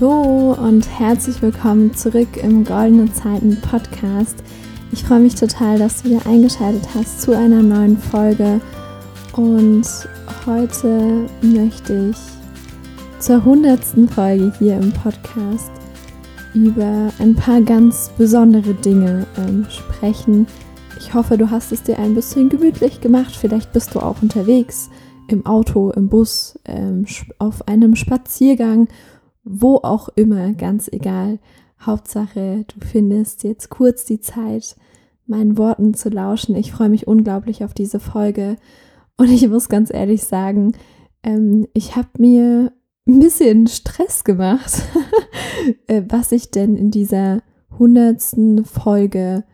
Hallo und herzlich willkommen zurück im Goldene Zeiten Podcast. Ich freue mich total, dass du wieder eingeschaltet hast zu einer neuen Folge. Und heute möchte ich zur hundertsten Folge hier im Podcast über ein paar ganz besondere Dinge ähm, sprechen. Ich hoffe, du hast es dir ein bisschen gemütlich gemacht. Vielleicht bist du auch unterwegs im Auto, im Bus, ähm, auf einem Spaziergang wo auch immer, ganz egal. Hauptsache, du findest jetzt kurz die Zeit, meinen Worten zu lauschen. Ich freue mich unglaublich auf diese Folge. Und ich muss ganz ehrlich sagen, ähm, ich habe mir ein bisschen Stress gemacht, äh, was ich denn in dieser hundertsten Folge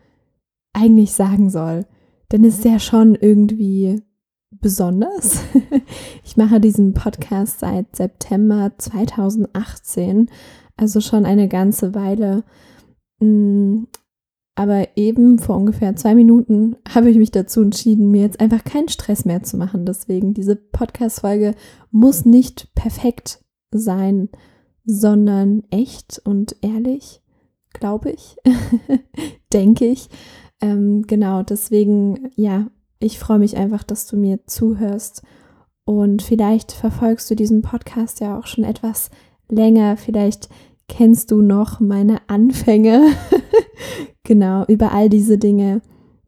eigentlich sagen soll. Denn es ist ja schon irgendwie besonders. Ich mache diesen Podcast seit September 2018, also schon eine ganze Weile. Mm, aber eben vor ungefähr zwei Minuten habe ich mich dazu entschieden, mir jetzt einfach keinen Stress mehr zu machen. Deswegen, diese Podcast-Folge muss nicht perfekt sein, sondern echt und ehrlich, glaube ich, denke ich. Ähm, genau, deswegen, ja, ich freue mich einfach, dass du mir zuhörst. Und vielleicht verfolgst du diesen Podcast ja auch schon etwas länger. Vielleicht kennst du noch meine Anfänge. genau, über all diese Dinge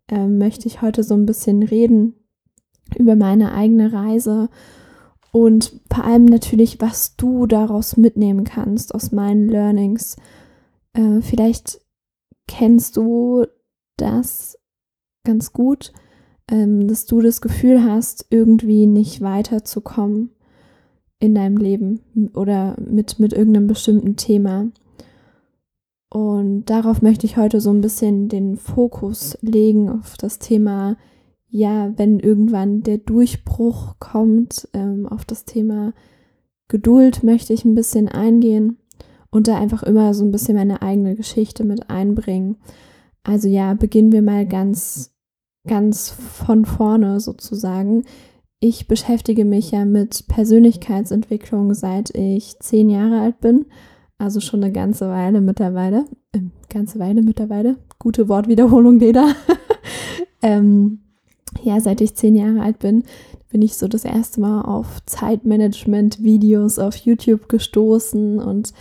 äh, möchte ich heute so ein bisschen reden. Über meine eigene Reise und vor allem natürlich, was du daraus mitnehmen kannst aus meinen Learnings. Äh, vielleicht kennst du das ganz gut ähm, dass du das Gefühl hast, irgendwie nicht weiterzukommen in deinem Leben oder mit, mit irgendeinem bestimmten Thema. Und darauf möchte ich heute so ein bisschen den Fokus legen auf das Thema, ja, wenn irgendwann der Durchbruch kommt, ähm, auf das Thema Geduld möchte ich ein bisschen eingehen und da einfach immer so ein bisschen meine eigene Geschichte mit einbringen. Also ja, beginnen wir mal ganz ganz von vorne sozusagen. Ich beschäftige mich ja mit Persönlichkeitsentwicklung seit ich zehn Jahre alt bin, also schon eine ganze Weile mittlerweile. Äh, ganze Weile mittlerweile. Gute Wortwiederholung, Leda. ähm, ja, seit ich zehn Jahre alt bin, bin ich so das erste Mal auf Zeitmanagement-Videos auf YouTube gestoßen und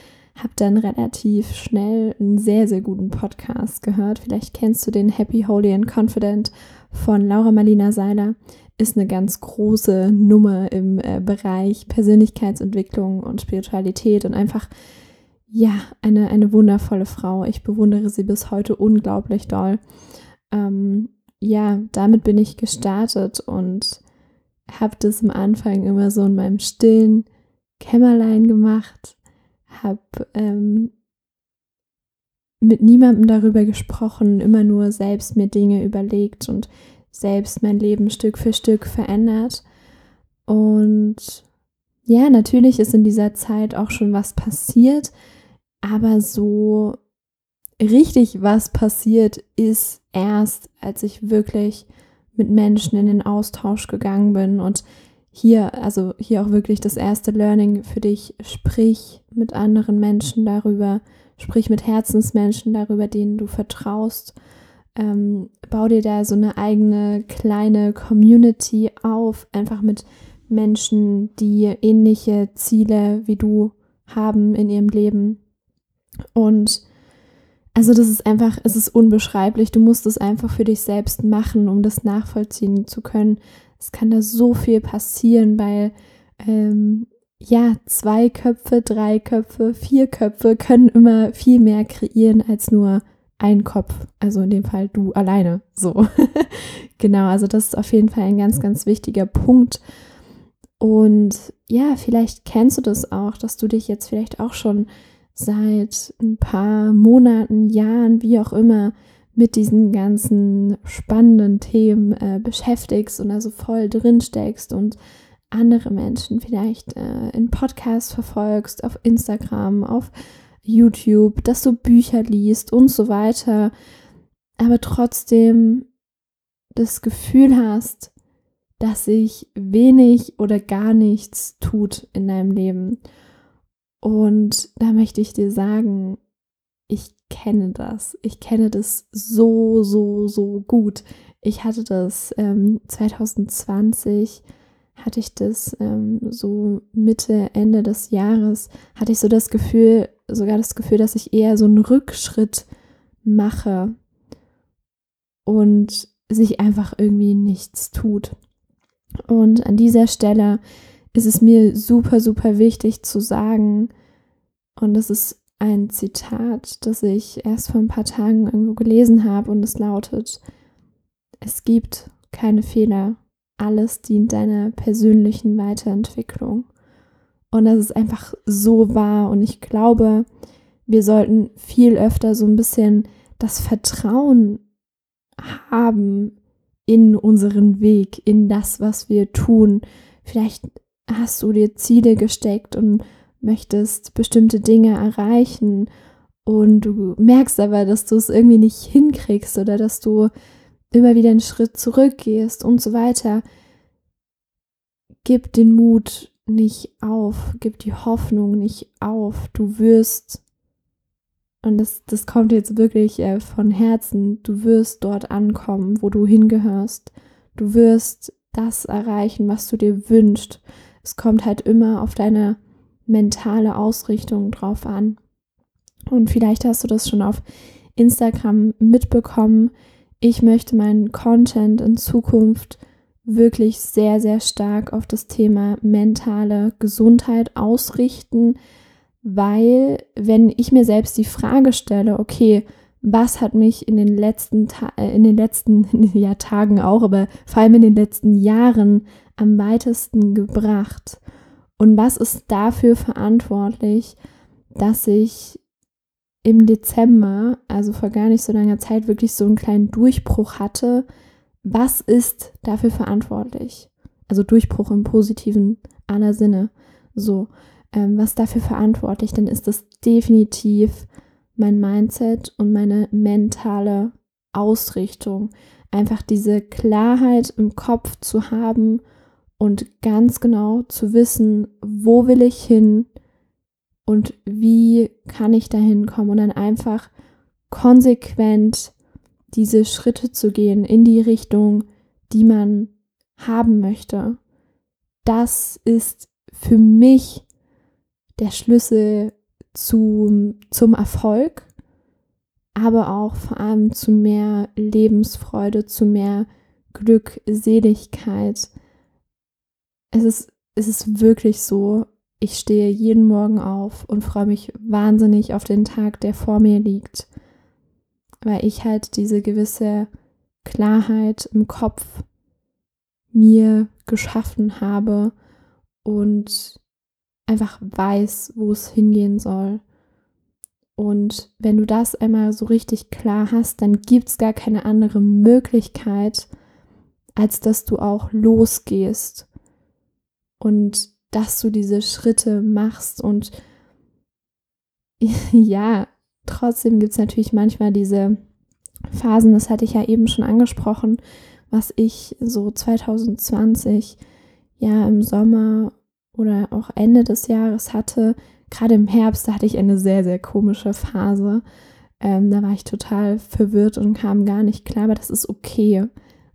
habe dann relativ schnell einen sehr, sehr guten Podcast gehört. Vielleicht kennst du den Happy, Holy and Confident von Laura Marlina Seiler. Ist eine ganz große Nummer im äh, Bereich Persönlichkeitsentwicklung und Spiritualität und einfach, ja, eine, eine wundervolle Frau. Ich bewundere sie bis heute unglaublich doll. Ähm, ja, damit bin ich gestartet und habe das am Anfang immer so in meinem stillen Kämmerlein gemacht habe ähm, mit niemandem darüber gesprochen, immer nur selbst mir Dinge überlegt und selbst mein Leben Stück für Stück verändert. Und ja, natürlich ist in dieser Zeit auch schon was passiert, aber so richtig was passiert ist erst, als ich wirklich mit Menschen in den Austausch gegangen bin und hier, also hier auch wirklich das erste Learning für dich, sprich mit anderen Menschen darüber, sprich mit Herzensmenschen darüber, denen du vertraust. Ähm, bau dir da so eine eigene kleine Community auf, einfach mit Menschen, die ähnliche Ziele wie du haben in ihrem Leben. Und also das ist einfach, es ist unbeschreiblich. Du musst es einfach für dich selbst machen, um das nachvollziehen zu können, es kann da so viel passieren, weil ähm, ja, zwei Köpfe, drei Köpfe, vier Köpfe können immer viel mehr kreieren als nur ein Kopf. Also in dem Fall du alleine. So. genau, also das ist auf jeden Fall ein ganz, ganz wichtiger Punkt. Und ja, vielleicht kennst du das auch, dass du dich jetzt vielleicht auch schon seit ein paar Monaten, Jahren, wie auch immer, mit diesen ganzen spannenden Themen äh, beschäftigst und also voll drin steckst und andere Menschen vielleicht äh, in Podcasts verfolgst, auf Instagram, auf YouTube, dass du Bücher liest und so weiter, aber trotzdem das Gefühl hast, dass sich wenig oder gar nichts tut in deinem Leben. Und da möchte ich dir sagen, ich kenne das. Ich kenne das so, so, so gut. Ich hatte das ähm, 2020, hatte ich das ähm, so Mitte, Ende des Jahres, hatte ich so das Gefühl, sogar das Gefühl, dass ich eher so einen Rückschritt mache und sich einfach irgendwie nichts tut. Und an dieser Stelle ist es mir super, super wichtig zu sagen, und das ist ein Zitat, das ich erst vor ein paar Tagen irgendwo gelesen habe, und es lautet, es gibt keine Fehler, alles dient deiner persönlichen Weiterentwicklung. Und das ist einfach so wahr. Und ich glaube, wir sollten viel öfter so ein bisschen das Vertrauen haben in unseren Weg, in das, was wir tun. Vielleicht hast du dir Ziele gesteckt und möchtest bestimmte Dinge erreichen und du merkst aber, dass du es irgendwie nicht hinkriegst oder dass du immer wieder einen Schritt zurückgehst und so weiter. Gib den Mut nicht auf, gib die Hoffnung nicht auf. Du wirst, und das, das kommt jetzt wirklich äh, von Herzen, du wirst dort ankommen, wo du hingehörst. Du wirst das erreichen, was du dir wünschst. Es kommt halt immer auf deine mentale Ausrichtung drauf an. Und vielleicht hast du das schon auf Instagram mitbekommen. Ich möchte meinen Content in Zukunft wirklich sehr, sehr stark auf das Thema mentale Gesundheit ausrichten, weil wenn ich mir selbst die Frage stelle, okay, was hat mich in den letzten Ta äh, in den letzten ja, Tagen auch, aber vor allem in den letzten Jahren am weitesten gebracht und was ist dafür verantwortlich, dass ich im Dezember, also vor gar nicht so langer Zeit, wirklich so einen kleinen Durchbruch hatte, was ist dafür verantwortlich? Also Durchbruch im positiven aller Sinne. So, ähm, was dafür verantwortlich? Dann ist das definitiv mein Mindset und meine mentale Ausrichtung. Einfach diese Klarheit im Kopf zu haben und ganz genau zu wissen, wo will ich hin und wie kann ich dahin kommen und dann einfach konsequent diese Schritte zu gehen in die Richtung, die man haben möchte. Das ist für mich der Schlüssel zu, zum Erfolg, aber auch vor allem zu mehr Lebensfreude, zu mehr Glückseligkeit. Es ist, es ist wirklich so, ich stehe jeden Morgen auf und freue mich wahnsinnig auf den Tag, der vor mir liegt weil ich halt diese gewisse Klarheit im Kopf mir geschaffen habe und einfach weiß, wo es hingehen soll. Und wenn du das einmal so richtig klar hast, dann gibt es gar keine andere Möglichkeit, als dass du auch losgehst und dass du diese Schritte machst. Und ja, Trotzdem gibt es natürlich manchmal diese Phasen, das hatte ich ja eben schon angesprochen, was ich so 2020 ja im Sommer oder auch Ende des Jahres hatte. Gerade im Herbst, hatte ich eine sehr, sehr komische Phase. Ähm, da war ich total verwirrt und kam gar nicht klar, aber das ist okay.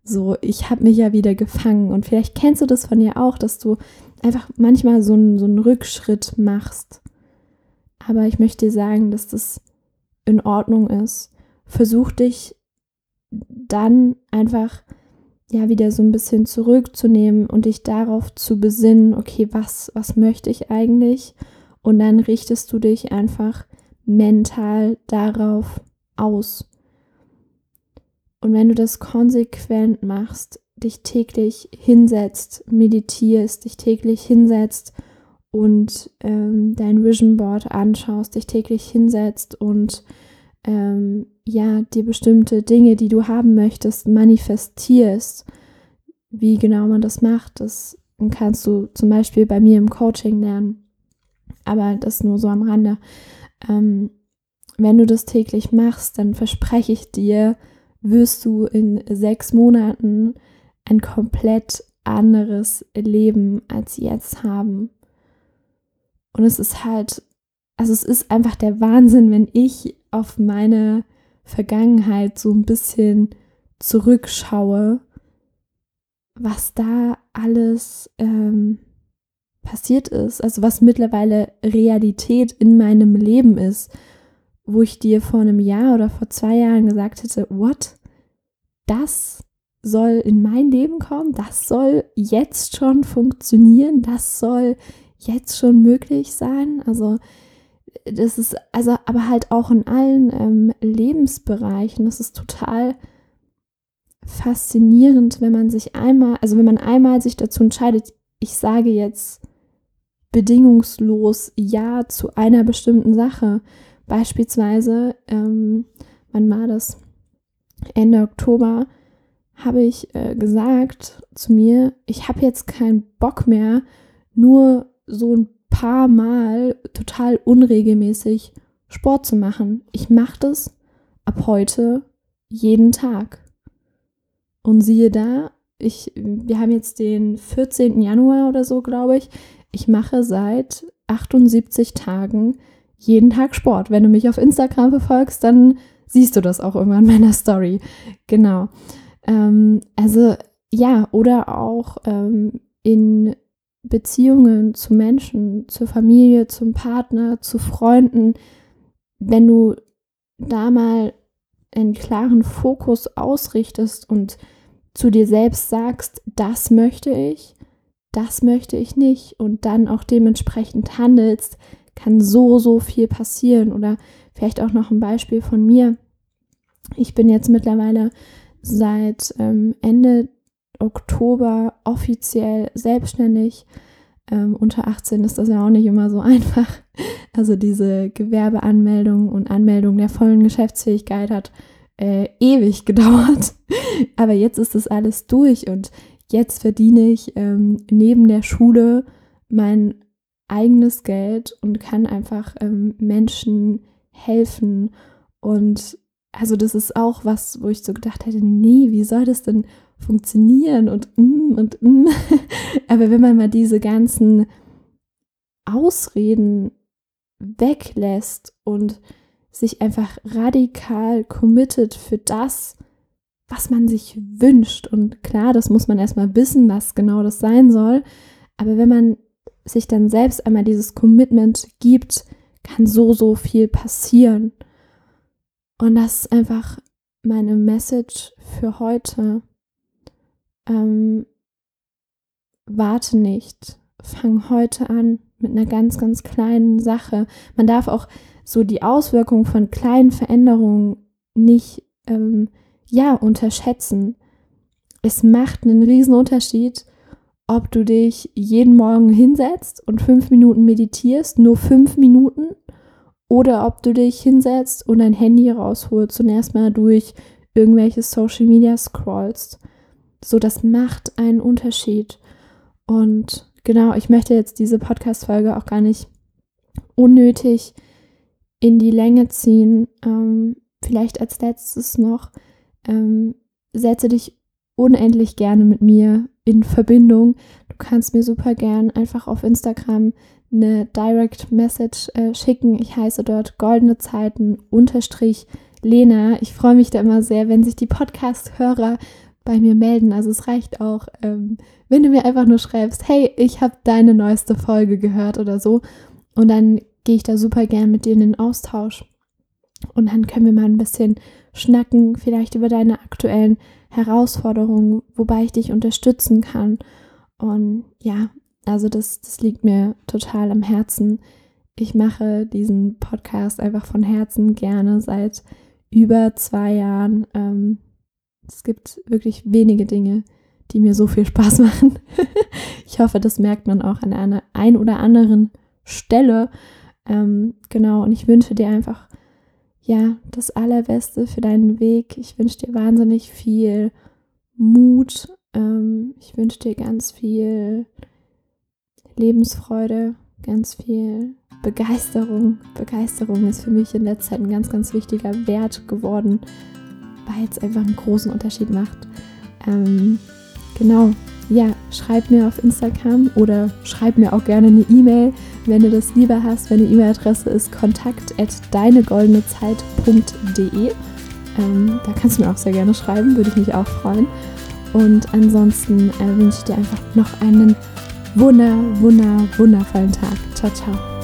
So, ich habe mich ja wieder gefangen und vielleicht kennst du das von dir auch, dass du einfach manchmal so einen, so einen Rückschritt machst. Aber ich möchte dir sagen, dass das in Ordnung ist. Versuch dich dann einfach ja wieder so ein bisschen zurückzunehmen und dich darauf zu besinnen, okay, was, was möchte ich eigentlich? Und dann richtest du dich einfach mental darauf aus. Und wenn du das konsequent machst, dich täglich hinsetzt, meditierst, dich täglich hinsetzt und ähm, dein Vision Board anschaust, dich täglich hinsetzt und ähm, ja, dir bestimmte Dinge, die du haben möchtest, manifestierst. Wie genau man das macht, das kannst du zum Beispiel bei mir im Coaching lernen. Aber das nur so am Rande. Ähm, wenn du das täglich machst, dann verspreche ich dir, wirst du in sechs Monaten ein komplett anderes Leben als jetzt haben. Und es ist halt also es ist einfach der Wahnsinn, wenn ich auf meine Vergangenheit so ein bisschen zurückschaue, was da alles ähm, passiert ist, also was mittlerweile Realität in meinem Leben ist, wo ich dir vor einem Jahr oder vor zwei Jahren gesagt hätte, what? Das soll in mein Leben kommen, das soll jetzt schon funktionieren, das soll jetzt schon möglich sein. Also das ist, also aber halt auch in allen ähm, Lebensbereichen. Das ist total faszinierend, wenn man sich einmal, also wenn man einmal sich dazu entscheidet, ich sage jetzt bedingungslos Ja zu einer bestimmten Sache. Beispielsweise, ähm, wann war das? Ende Oktober habe ich äh, gesagt zu mir, ich habe jetzt keinen Bock mehr, nur so ein paar Mal total unregelmäßig Sport zu machen. Ich mache das ab heute jeden Tag. Und siehe da, ich, wir haben jetzt den 14. Januar oder so, glaube ich. Ich mache seit 78 Tagen jeden Tag Sport. Wenn du mich auf Instagram verfolgst, dann siehst du das auch immer in meiner Story. Genau. Ähm, also ja, oder auch ähm, in Beziehungen zu Menschen, zur Familie, zum Partner, zu Freunden, wenn du da mal einen klaren Fokus ausrichtest und zu dir selbst sagst, das möchte ich, das möchte ich nicht und dann auch dementsprechend handelst, kann so, so viel passieren. Oder vielleicht auch noch ein Beispiel von mir. Ich bin jetzt mittlerweile seit ähm, Ende Oktober offiziell selbstständig. Ähm, unter 18 ist das ja auch nicht immer so einfach. Also diese Gewerbeanmeldung und Anmeldung der vollen Geschäftsfähigkeit hat äh, ewig gedauert. Aber jetzt ist das alles durch und jetzt verdiene ich ähm, neben der Schule mein eigenes Geld und kann einfach ähm, Menschen helfen. Und also das ist auch was, wo ich so gedacht hätte, nee, wie soll das denn funktionieren und mm, und mm. Aber wenn man mal diese ganzen Ausreden weglässt und sich einfach radikal committet für das, was man sich wünscht. Und klar, das muss man erstmal wissen, was genau das sein soll. Aber wenn man sich dann selbst einmal dieses Commitment gibt, kann so, so viel passieren. Und das ist einfach meine Message für heute. Ähm, warte nicht. Fang heute an mit einer ganz, ganz kleinen Sache. Man darf auch so die Auswirkungen von kleinen Veränderungen nicht ähm, ja unterschätzen. Es macht einen riesen Unterschied, ob du dich jeden Morgen hinsetzt und fünf Minuten meditierst, nur fünf Minuten, oder ob du dich hinsetzt und dein Handy rausholst und erstmal durch irgendwelche Social Media scrollst. So, das macht einen Unterschied. Und genau, ich möchte jetzt diese Podcast-Folge auch gar nicht unnötig in die Länge ziehen. Ähm, vielleicht als letztes noch, ähm, setze dich unendlich gerne mit mir in Verbindung. Du kannst mir super gern einfach auf Instagram eine Direct Message äh, schicken. Ich heiße dort goldene Zeiten unterstrich Lena. Ich freue mich da immer sehr, wenn sich die Podcast-Hörer bei mir melden. Also es reicht auch, ähm, wenn du mir einfach nur schreibst, hey, ich habe deine neueste Folge gehört oder so. Und dann gehe ich da super gern mit dir in den Austausch. Und dann können wir mal ein bisschen schnacken, vielleicht über deine aktuellen Herausforderungen, wobei ich dich unterstützen kann. Und ja, also das, das liegt mir total am Herzen. Ich mache diesen Podcast einfach von Herzen gerne seit über zwei Jahren. Ähm, es gibt wirklich wenige Dinge, die mir so viel Spaß machen. ich hoffe, das merkt man auch an einer ein oder anderen Stelle. Ähm, genau, und ich wünsche dir einfach, ja, das Allerbeste für deinen Weg. Ich wünsche dir wahnsinnig viel Mut. Ähm, ich wünsche dir ganz viel Lebensfreude, ganz viel Begeisterung. Begeisterung ist für mich in letzter Zeit ein ganz, ganz wichtiger Wert geworden, weil es einfach einen großen Unterschied macht. Ähm, genau, ja, schreib mir auf Instagram oder schreib mir auch gerne eine E-Mail, wenn du das lieber hast. Meine E-Mail-Adresse ist kontakt.deinegoldenezeit.de. Ähm, da kannst du mir auch sehr gerne schreiben, würde ich mich auch freuen. Und ansonsten äh, wünsche ich dir einfach noch einen wunder, wunder, wundervollen Tag. Ciao, ciao.